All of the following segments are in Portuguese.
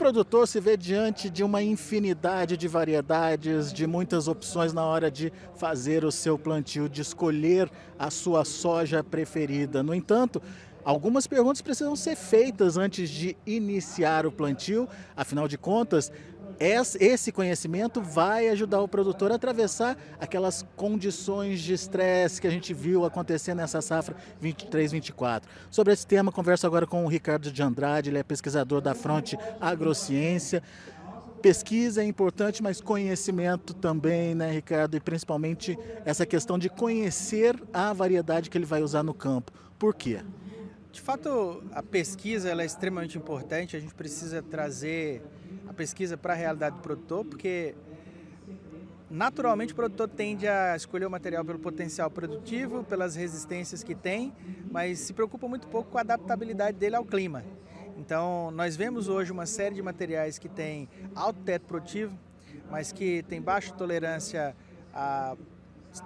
produtor se vê diante de uma infinidade de variedades, de muitas opções na hora de fazer o seu plantio, de escolher a sua soja preferida. No entanto, Algumas perguntas precisam ser feitas antes de iniciar o plantio, afinal de contas, esse conhecimento vai ajudar o produtor a atravessar aquelas condições de estresse que a gente viu acontecer nessa safra 23-24. Sobre esse tema, converso agora com o Ricardo de Andrade, ele é pesquisador da Fronte Agrociência. Pesquisa é importante, mas conhecimento também, né, Ricardo? E principalmente essa questão de conhecer a variedade que ele vai usar no campo. Por quê? De fato, a pesquisa é extremamente importante. A gente precisa trazer a pesquisa para a realidade do produtor, porque naturalmente o produtor tende a escolher o material pelo potencial produtivo, pelas resistências que tem, mas se preocupa muito pouco com a adaptabilidade dele ao clima. Então, nós vemos hoje uma série de materiais que têm alto teto produtivo, mas que tem baixa tolerância a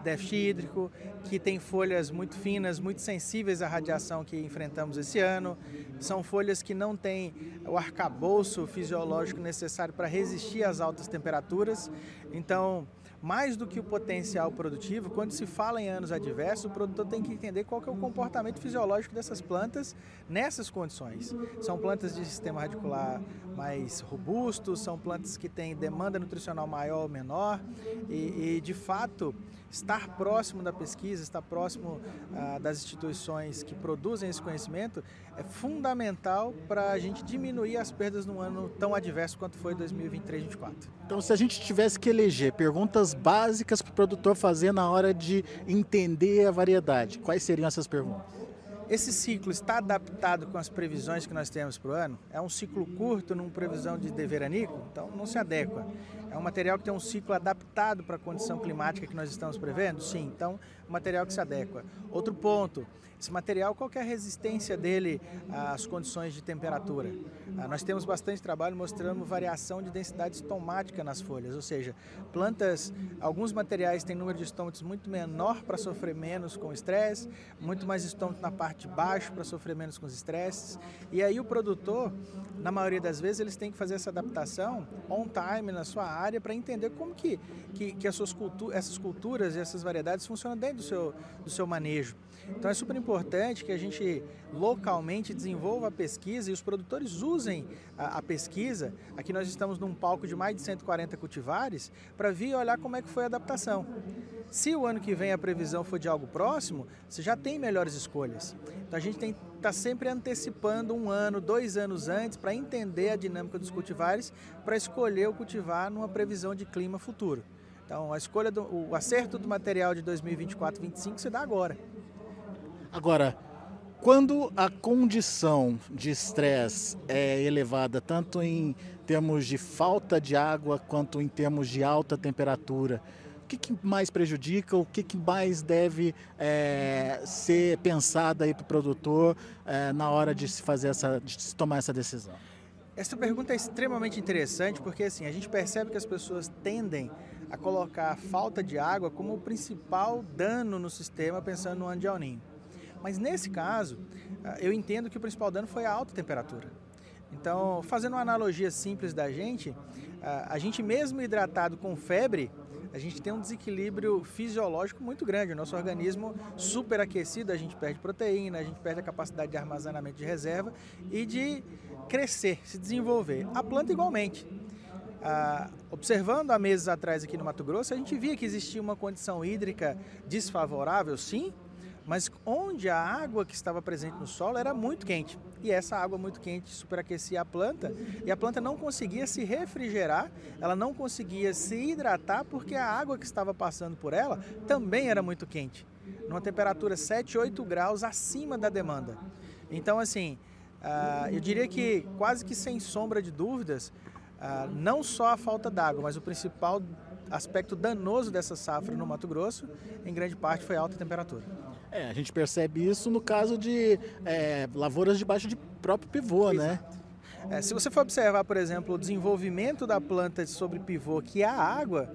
déficit hídrico, que tem folhas muito finas, muito sensíveis à radiação que enfrentamos esse ano. São folhas que não têm o arcabouço fisiológico necessário para resistir às altas temperaturas. Então, mais do que o potencial produtivo, quando se fala em anos adversos, o produtor tem que entender qual que é o comportamento fisiológico dessas plantas nessas condições. São plantas de sistema radicular mais robusto, são plantas que têm demanda nutricional maior ou menor e, e de fato, estar próximo da pesquisa, estar próximo ah, das instituições que produzem esse conhecimento é fundamental para a gente diminuir as perdas num ano tão adverso quanto foi 2023-2024. Então, se a gente tivesse que eleger perguntas básicas para o produtor fazer na hora de entender a variedade, quais seriam essas perguntas? Esse ciclo está adaptado com as previsões que nós temos para o ano? É um ciclo curto, numa previsão de veranico? Então não se adequa. É um material que tem um ciclo adaptado para a condição climática que nós estamos prevendo? Sim, então um material que se adequa. Outro ponto, esse material, qual é a resistência dele às condições de temperatura? Ah, nós temos bastante trabalho mostrando variação de densidade estomática nas folhas, ou seja, plantas, alguns materiais têm número de estômatos muito menor para sofrer menos com estresse, muito mais estômato na parte de baixo para sofrer menos com os estresses. E aí o produtor, na maioria das vezes, eles têm que fazer essa adaptação on time na sua área para entender como que, que, que as suas cultu essas culturas e essas variedades funcionam dentro do seu, do seu manejo. Então é super importante que a gente localmente desenvolva a pesquisa e os produtores usem a, a pesquisa. Aqui nós estamos num palco de mais de 140 cultivares para vir olhar como é que foi a adaptação. Se o ano que vem a previsão for de algo próximo, você já tem melhores escolhas. Então a gente tem está sempre antecipando um ano, dois anos antes para entender a dinâmica dos cultivares, para escolher o cultivar numa previsão de clima futuro. Então a escolha do o acerto do material de 2024-25 se dá agora. Agora, quando a condição de estresse é elevada, tanto em termos de falta de água quanto em termos de alta temperatura, o que, que mais prejudica, o que, que mais deve é, ser pensado aí para o produtor é, na hora de se fazer essa, de se tomar essa decisão? Essa pergunta é extremamente interessante porque assim a gente percebe que as pessoas tendem a colocar a falta de água como o principal dano no sistema pensando no ano de El. Mas nesse caso, ah, eu entendo que o principal dano foi a alta temperatura. Então, fazendo uma analogia simples da gente, ah, a gente mesmo hidratado com febre, a gente tem um desequilíbrio fisiológico muito grande. O nosso organismo superaquecido, a gente perde proteína, a gente perde a capacidade de armazenamento de reserva e de crescer, se desenvolver. A planta igualmente. Ah, observando há meses atrás aqui no Mato Grosso, a gente via que existia uma condição hídrica desfavorável, sim, mas onde a água que estava presente no solo era muito quente. E essa água muito quente superaquecia a planta e a planta não conseguia se refrigerar, ela não conseguia se hidratar porque a água que estava passando por ela também era muito quente, numa temperatura 7, 8 graus acima da demanda. Então, assim, uh, eu diria que quase que sem sombra de dúvidas, uh, não só a falta d'água, mas o principal aspecto danoso dessa safra no Mato Grosso, em grande parte, foi a alta temperatura. É, a gente percebe isso no caso de é, lavouras debaixo de próprio pivô, né? Exato. né? É, se você for observar, por exemplo, o desenvolvimento da planta sobre pivô, que é a água,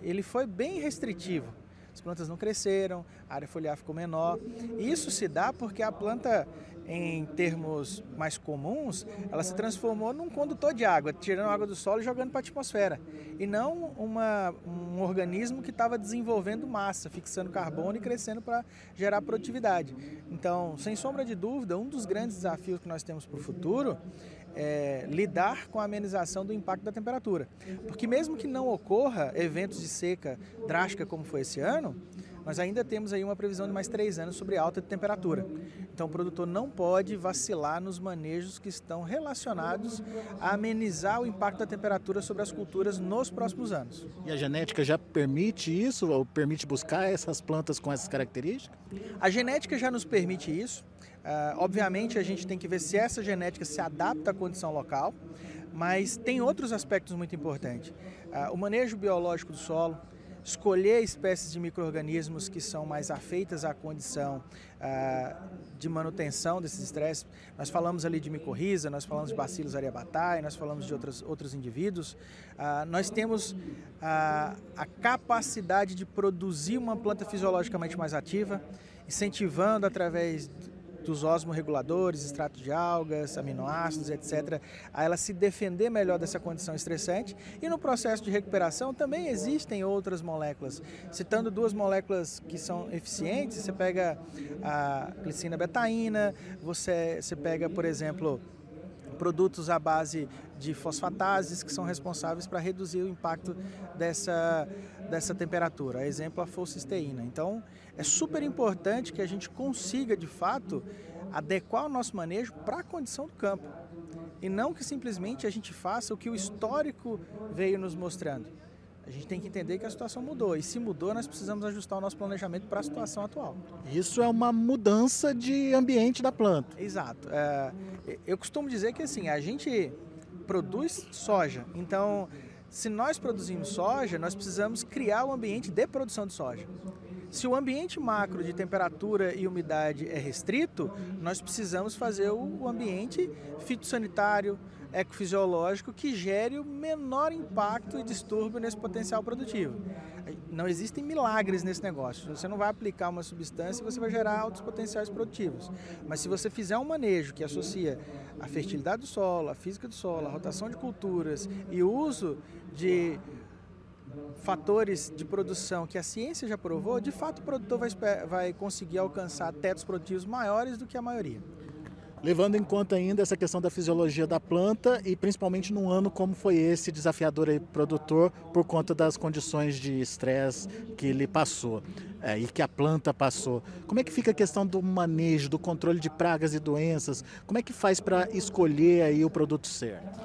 ele foi bem restritivo. as plantas não cresceram, a área foliar ficou menor. Isso se dá porque a planta em termos mais comuns, ela se transformou num condutor de água, tirando água do solo e jogando para a atmosfera. E não uma, um organismo que estava desenvolvendo massa, fixando carbono e crescendo para gerar produtividade. Então, sem sombra de dúvida, um dos grandes desafios que nós temos para o futuro é, lidar com a amenização do impacto da temperatura. Porque mesmo que não ocorra eventos de seca drástica como foi esse ano, nós ainda temos aí uma previsão de mais três anos sobre alta de temperatura. Então o produtor não pode vacilar nos manejos que estão relacionados a amenizar o impacto da temperatura sobre as culturas nos próximos anos. E a genética já permite isso, ou permite buscar essas plantas com essas características? A genética já nos permite isso. Uh, obviamente a gente tem que ver se essa genética se adapta à condição local, mas tem outros aspectos muito importantes. Uh, o manejo biológico do solo, escolher espécies de micro-organismos que são mais afeitas à condição uh, de manutenção desses estresses. Nós falamos ali de micorriza, nós falamos de Bacillus aryabhatae, nós falamos de outros, outros indivíduos. Uh, nós temos uh, a capacidade de produzir uma planta fisiologicamente mais ativa, incentivando através dos osmorreguladores, extrato de algas, aminoácidos, etc., a ela se defender melhor dessa condição estressante. E no processo de recuperação também existem outras moléculas. Citando duas moléculas que são eficientes, você pega a glicina betaína, você, você pega, por exemplo, produtos à base de fosfatases que são responsáveis para reduzir o impacto dessa, dessa temperatura. Exemplo, a folcisteína. Então, é super importante que a gente consiga, de fato, adequar o nosso manejo para a condição do campo. E não que simplesmente a gente faça o que o histórico veio nos mostrando. A gente tem que entender que a situação mudou. E se mudou, nós precisamos ajustar o nosso planejamento para a situação atual. Isso é uma mudança de ambiente da planta. Exato. É, eu costumo dizer que assim, a gente produz soja. Então, se nós produzimos soja, nós precisamos criar o um ambiente de produção de soja. Se o ambiente macro de temperatura e umidade é restrito, nós precisamos fazer o ambiente fitossanitário, ecofisiológico que gere o menor impacto e distúrbio nesse potencial produtivo. Não existem milagres nesse negócio. Você não vai aplicar uma substância e você vai gerar altos potenciais produtivos. Mas se você fizer um manejo que associa a fertilidade do solo, a física do solo, a rotação de culturas e o uso de fatores de produção que a ciência já provou, de fato o produtor vai, vai conseguir alcançar tetos produtivos maiores do que a maioria levando em conta ainda essa questão da fisiologia da planta e principalmente num ano como foi esse desafiador aí produtor por conta das condições de estresse que ele passou é, e que a planta passou. Como é que fica a questão do manejo, do controle de pragas e doenças? Como é que faz para escolher aí o produto certo?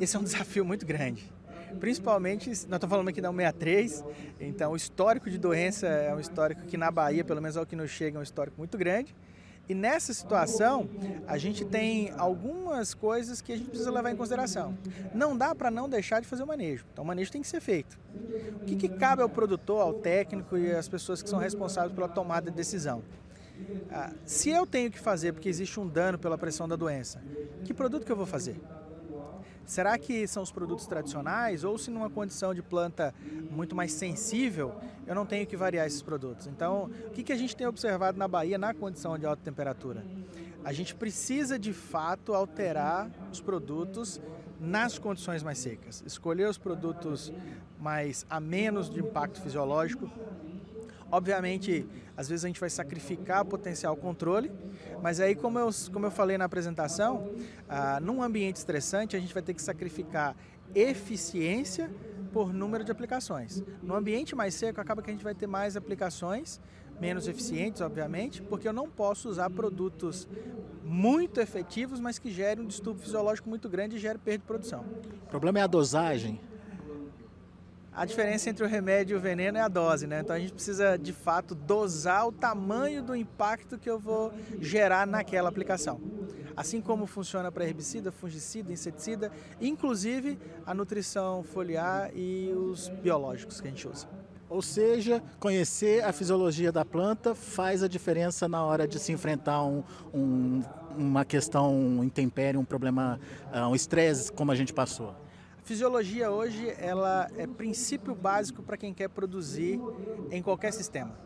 Esse é um desafio muito grande. Principalmente, nós estamos falando aqui da 163, então o histórico de doença é um histórico que na Bahia, pelo menos ao que nos chega, é um histórico muito grande. E nessa situação, a gente tem algumas coisas que a gente precisa levar em consideração. Não dá para não deixar de fazer o manejo. Então, o manejo tem que ser feito. O que, que cabe ao produtor, ao técnico e às pessoas que são responsáveis pela tomada de decisão? Ah, se eu tenho que fazer porque existe um dano pela pressão da doença, que produto que eu vou fazer? Será que são os produtos tradicionais ou se numa condição de planta muito mais sensível, eu não tenho que variar esses produtos? Então, o que, que a gente tem observado na Bahia na condição de alta temperatura? A gente precisa de fato alterar os produtos nas condições mais secas. Escolher os produtos mais a menos de impacto fisiológico, Obviamente, às vezes a gente vai sacrificar potencial controle, mas aí, como eu, como eu falei na apresentação, ah, num ambiente estressante, a gente vai ter que sacrificar eficiência por número de aplicações. No ambiente mais seco, acaba que a gente vai ter mais aplicações, menos eficientes, obviamente, porque eu não posso usar produtos muito efetivos, mas que gerem um distúrbio fisiológico muito grande e gerem perda de produção. O problema é a dosagem. A diferença entre o remédio e o veneno é a dose, né? Então a gente precisa de fato dosar o tamanho do impacto que eu vou gerar naquela aplicação. Assim como funciona para herbicida, fungicida, inseticida, inclusive a nutrição foliar e os biológicos que a gente usa. Ou seja, conhecer a fisiologia da planta faz a diferença na hora de se enfrentar um, um, uma questão, um intempério, um problema, ah, um estresse como a gente passou Fisiologia hoje ela é princípio básico para quem quer produzir em qualquer sistema.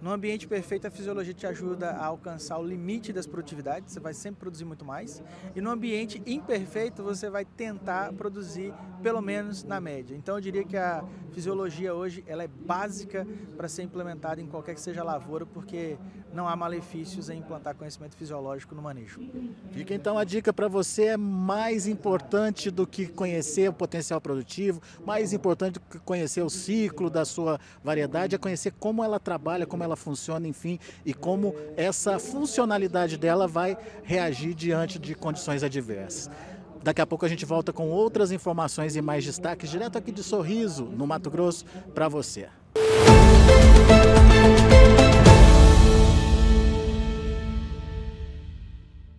No ambiente perfeito, a fisiologia te ajuda a alcançar o limite das produtividades, você vai sempre produzir muito mais. E no ambiente imperfeito, você vai tentar produzir pelo menos na média. Então, eu diria que a fisiologia hoje ela é básica para ser implementada em qualquer que seja a lavoura, porque não há malefícios em implantar conhecimento fisiológico no manejo. Fica então a dica para você é mais importante do que conhecer o potencial produtivo, mais importante do que conhecer o ciclo da sua variedade, é conhecer como ela trabalha, como ela funciona, enfim, e como essa funcionalidade dela vai reagir diante de condições adversas. Daqui a pouco a gente volta com outras informações e mais destaques direto aqui de Sorriso, no Mato Grosso, para você. Música